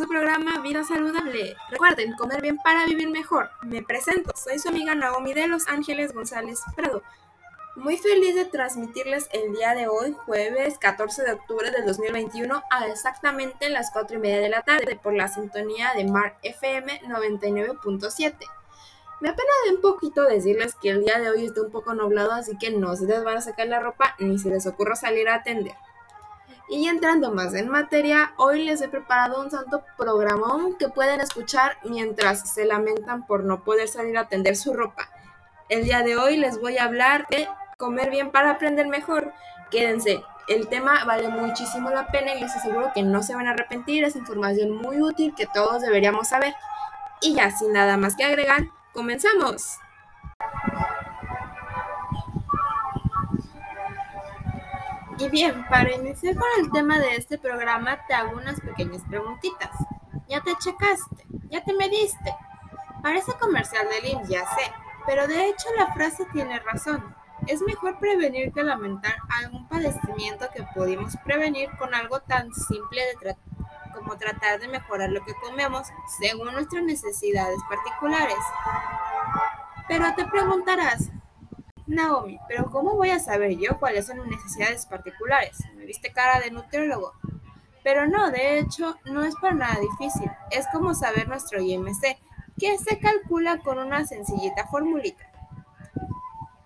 su programa Vida Saludable. Recuerden, comer bien para vivir mejor. Me presento, soy su amiga Naomi de Los Ángeles González Prado. Muy feliz de transmitirles el día de hoy, jueves 14 de octubre del 2021, a exactamente las 4 y media de la tarde por la sintonía de Mar FM 99.7. Me apena de un poquito decirles que el día de hoy está un poco nublado, así que no se les van a sacar la ropa ni se les ocurra salir a atender. Y entrando más en materia, hoy les he preparado un santo programón que pueden escuchar mientras se lamentan por no poder salir a tender su ropa. El día de hoy les voy a hablar de comer bien para aprender mejor. Quédense, el tema vale muchísimo la pena y les aseguro que no se van a arrepentir, es información muy útil que todos deberíamos saber. Y ya, sin nada más que agregar, comenzamos. Y bien, para iniciar con el tema de este programa, te hago unas pequeñas preguntitas. ¿Ya te checaste? ¿Ya te mediste? Parece comercial del IMSS, ya sé, pero de hecho la frase tiene razón. Es mejor prevenir que lamentar algún padecimiento que pudimos prevenir con algo tan simple como tratar de mejorar lo que comemos según nuestras necesidades particulares. Pero te preguntarás, Naomi, pero ¿cómo voy a saber yo cuáles son mis necesidades particulares? Me viste cara de nutriólogo. Pero no, de hecho, no es para nada difícil. Es como saber nuestro IMC, que se calcula con una sencillita formulita.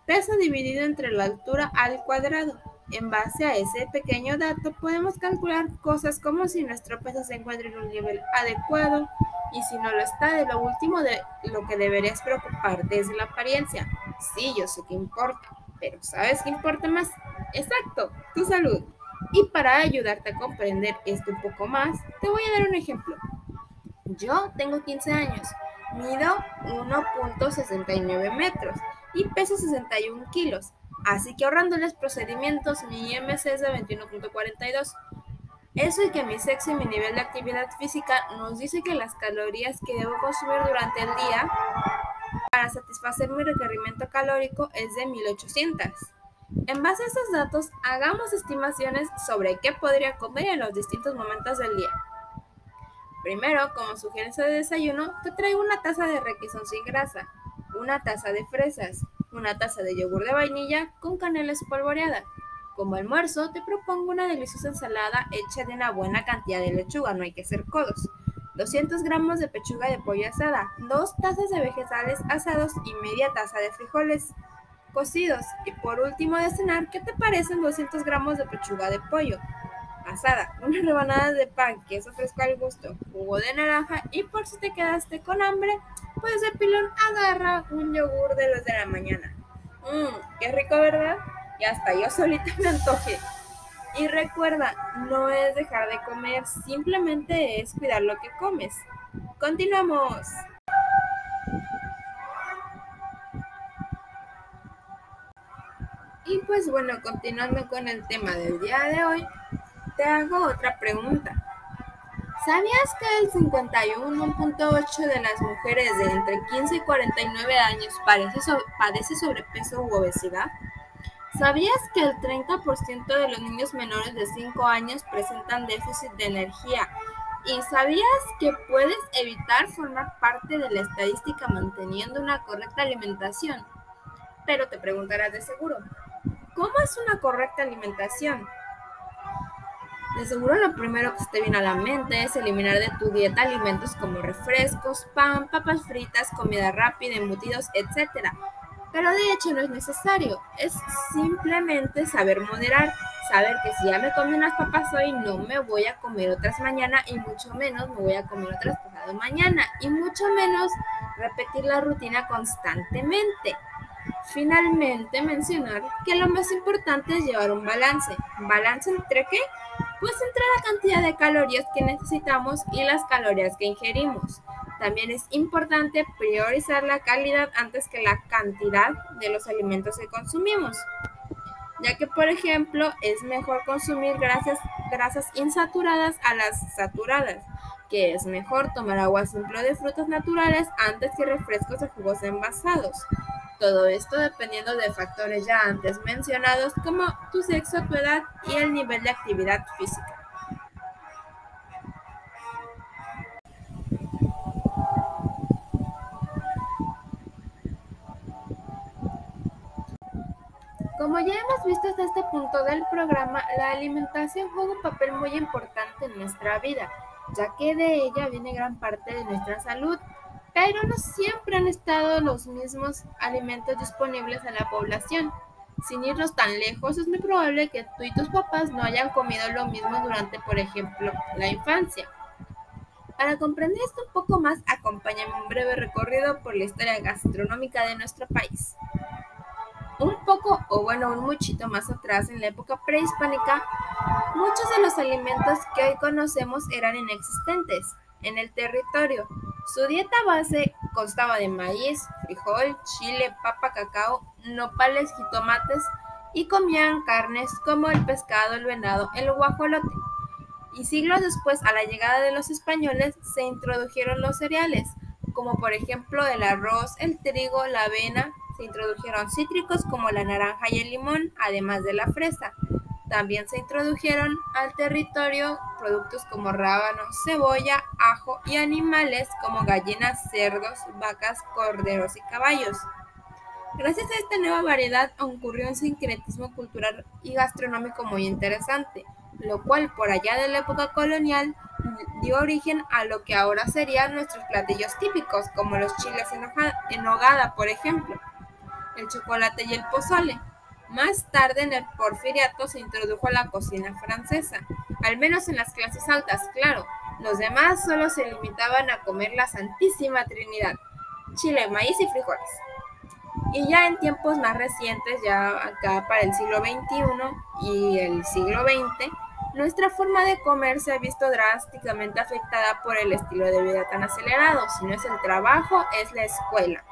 Peso dividido entre la altura al cuadrado. En base a ese pequeño dato podemos calcular cosas como si nuestro peso se encuentra en un nivel adecuado y si no lo está, de lo último de lo que deberías preocuparte es la apariencia. Sí, yo sé que importa, pero ¿sabes qué importa más? Exacto, tu salud. Y para ayudarte a comprender esto un poco más, te voy a dar un ejemplo. Yo tengo 15 años, mido 1.69 metros y peso 61 kilos. Así que ahorrándoles procedimientos, mi IMC es de 21.42. Eso y que mi sexo y mi nivel de actividad física nos dice que las calorías que debo consumir durante el día para satisfacer mi requerimiento calórico es de 1800. En base a estos datos, hagamos estimaciones sobre qué podría comer en los distintos momentos del día. Primero, como sugerencia de desayuno, te traigo una taza de requesón sin grasa, una taza de fresas, una taza de yogur de vainilla con canela espolvoreada. Como almuerzo, te propongo una deliciosa ensalada hecha de una buena cantidad de lechuga, no hay que ser codos. 200 gramos de pechuga de pollo asada, dos tazas de vegetales asados y media taza de frijoles cocidos. Y por último de cenar, ¿qué te parecen 200 gramos de pechuga de pollo asada, una rebanada de pan, queso fresco al gusto, jugo de naranja y por si te quedaste con hambre, pues de pilón agarra un yogur de los de la mañana. Mmm, qué rico, ¿verdad? Y hasta yo solita me antoje. Y recuerda, no es dejar de comer, simplemente es cuidar lo que comes. Continuamos. Y pues bueno, continuando con el tema del día de hoy, te hago otra pregunta. ¿Sabías que el 51.8 de las mujeres de entre 15 y 49 años padece sobrepeso u obesidad? ¿Sabías que el 30% de los niños menores de 5 años presentan déficit de energía? ¿Y sabías que puedes evitar formar parte de la estadística manteniendo una correcta alimentación? Pero te preguntarás de seguro, ¿cómo es una correcta alimentación? De seguro lo primero que te viene a la mente es eliminar de tu dieta alimentos como refrescos, pan, papas fritas, comida rápida, embutidos, etc. Pero de hecho no es necesario, es simplemente saber moderar, saber que si ya me comí unas papas hoy no me voy a comer otras mañana y mucho menos me voy a comer otras pasado mañana y mucho menos repetir la rutina constantemente. Finalmente mencionar que lo más importante es llevar un balance. ¿Balance entre qué? Pues entre la cantidad de calorías que necesitamos y las calorías que ingerimos. También es importante priorizar la calidad antes que la cantidad de los alimentos que consumimos, ya que por ejemplo es mejor consumir grasas, insaturadas a las saturadas, que es mejor tomar agua simple de frutas naturales antes que refrescos o jugos envasados. Todo esto dependiendo de factores ya antes mencionados como tu sexo, tu edad y el nivel de actividad física. Como ya hemos visto hasta este punto del programa, la alimentación juega un papel muy importante en nuestra vida, ya que de ella viene gran parte de nuestra salud, pero no siempre han estado los mismos alimentos disponibles a la población. Sin irnos tan lejos, es muy probable que tú y tus papás no hayan comido lo mismo durante, por ejemplo, la infancia. Para comprender esto un poco más, acompáñame un breve recorrido por la historia gastronómica de nuestro país. Un poco, o bueno, un muchito más atrás, en la época prehispánica, muchos de los alimentos que hoy conocemos eran inexistentes en el territorio. Su dieta base constaba de maíz, frijol, chile, papa, cacao, nopales, jitomates y comían carnes como el pescado, el venado, el guajolote y siglos después, a la llegada de los españoles, se introdujeron los cereales, como por ejemplo el arroz, el trigo, la avena, se introdujeron cítricos como la naranja y el limón, además de la fresa. También se introdujeron al territorio productos como rábano, cebolla, ajo y animales como gallinas, cerdos, vacas, corderos y caballos. Gracias a esta nueva variedad ocurrió un sincretismo cultural y gastronómico muy interesante lo cual por allá de la época colonial dio origen a lo que ahora serían nuestros platillos típicos, como los chiles en hogada, por ejemplo, el chocolate y el pozole. Más tarde en el porfiriato se introdujo la cocina francesa, al menos en las clases altas, claro. Los demás solo se limitaban a comer la Santísima Trinidad, chile, maíz y frijoles. Y ya en tiempos más recientes, ya acá para el siglo XXI y el siglo XX, nuestra forma de comer se ha visto drásticamente afectada por el estilo de vida tan acelerado. Si no es el trabajo, es la escuela.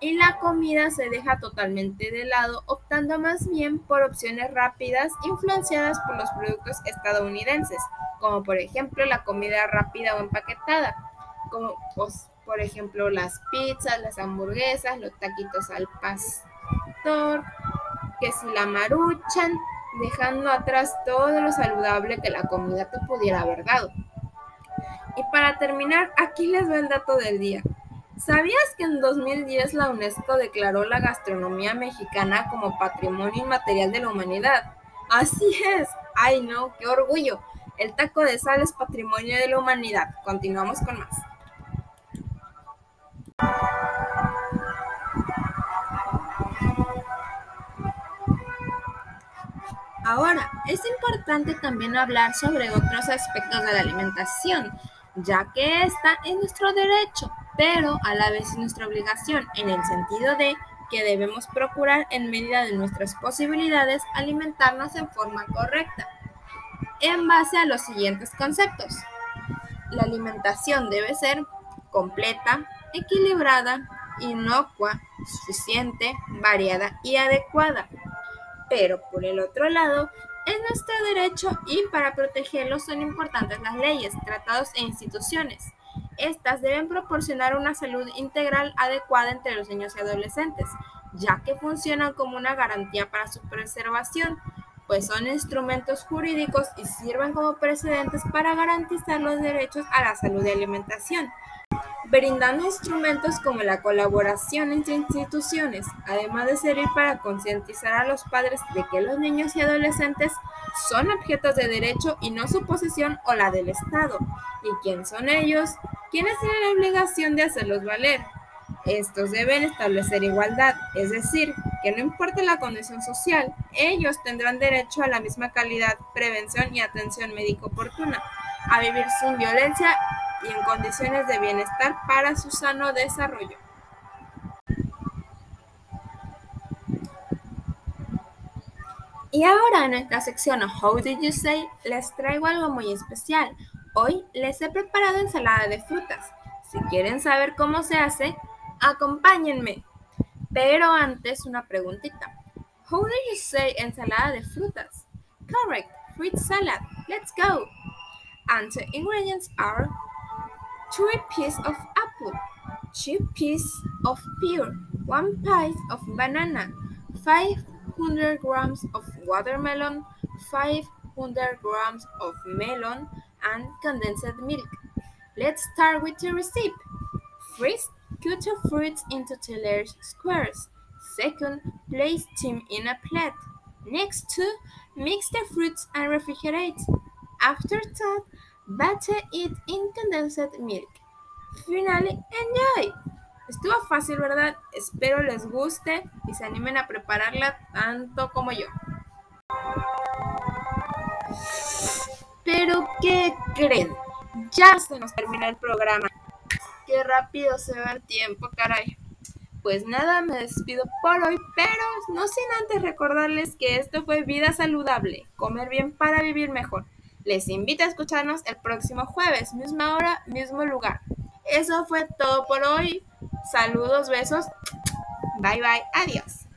Y la comida se deja totalmente de lado, optando más bien por opciones rápidas influenciadas por los productos estadounidenses, como por ejemplo la comida rápida o empaquetada, como pues, por ejemplo las pizzas, las hamburguesas, los taquitos al pastor, que si la maruchan, dejando atrás todo lo saludable que la comida te pudiera haber dado. Y para terminar, aquí les va el dato del día. ¿Sabías que en 2010 la UNESCO declaró la gastronomía mexicana como patrimonio inmaterial de la humanidad? Así es. Ay no, qué orgullo. El taco de sal es patrimonio de la humanidad. Continuamos con más. Ahora, es importante también hablar sobre otros aspectos de la alimentación, ya que esta es nuestro derecho, pero a la vez es nuestra obligación, en el sentido de que debemos procurar en medida de nuestras posibilidades alimentarnos en forma correcta, en base a los siguientes conceptos. La alimentación debe ser completa, equilibrada, inocua, suficiente, variada y adecuada pero por el otro lado, es nuestro derecho y para protegerlo son importantes las leyes, tratados e instituciones. Estas deben proporcionar una salud integral adecuada entre los niños y adolescentes, ya que funcionan como una garantía para su preservación, pues son instrumentos jurídicos y sirven como precedentes para garantizar los derechos a la salud y alimentación brindando instrumentos como la colaboración entre instituciones, además de servir para concientizar a los padres de que los niños y adolescentes son objetos de derecho y no su posesión o la del Estado, y quién son ellos, quienes tienen la obligación de hacerlos valer. Estos deben establecer igualdad, es decir, que no importa la condición social, ellos tendrán derecho a la misma calidad, prevención y atención médico oportuna, a vivir sin violencia y en condiciones de bienestar para su sano desarrollo. Y ahora en esta sección How Did You Say les traigo algo muy especial. Hoy les he preparado ensalada de frutas. Si quieren saber cómo se hace, acompáñenme. Pero antes una preguntita. How do you say ensalada de frutas? Correct, fruit salad. Let's go. And the ingredients are 3 pieces of apple, 2 pieces of pear, 1 pint of banana, 500 grams of watermelon, 500 grams of melon, and condensed milk. Let's start with the recipe. First, cut the fruits into two squares. Second, place them in a plate. Next 2. Mix the fruits and refrigerate. After that, bate it in condensed milk. Finally, enjoy! Estuvo fácil, ¿verdad? Espero les guste y se animen a prepararla tanto como yo. Pero, ¿qué creen? Ya se nos termina el programa. Qué rápido se va el tiempo, caray. Pues nada, me despido por hoy, pero no sin antes recordarles que esto fue Vida Saludable, comer bien para vivir mejor. Les invito a escucharnos el próximo jueves, misma hora, mismo lugar. Eso fue todo por hoy. Saludos, besos. Bye bye, adiós.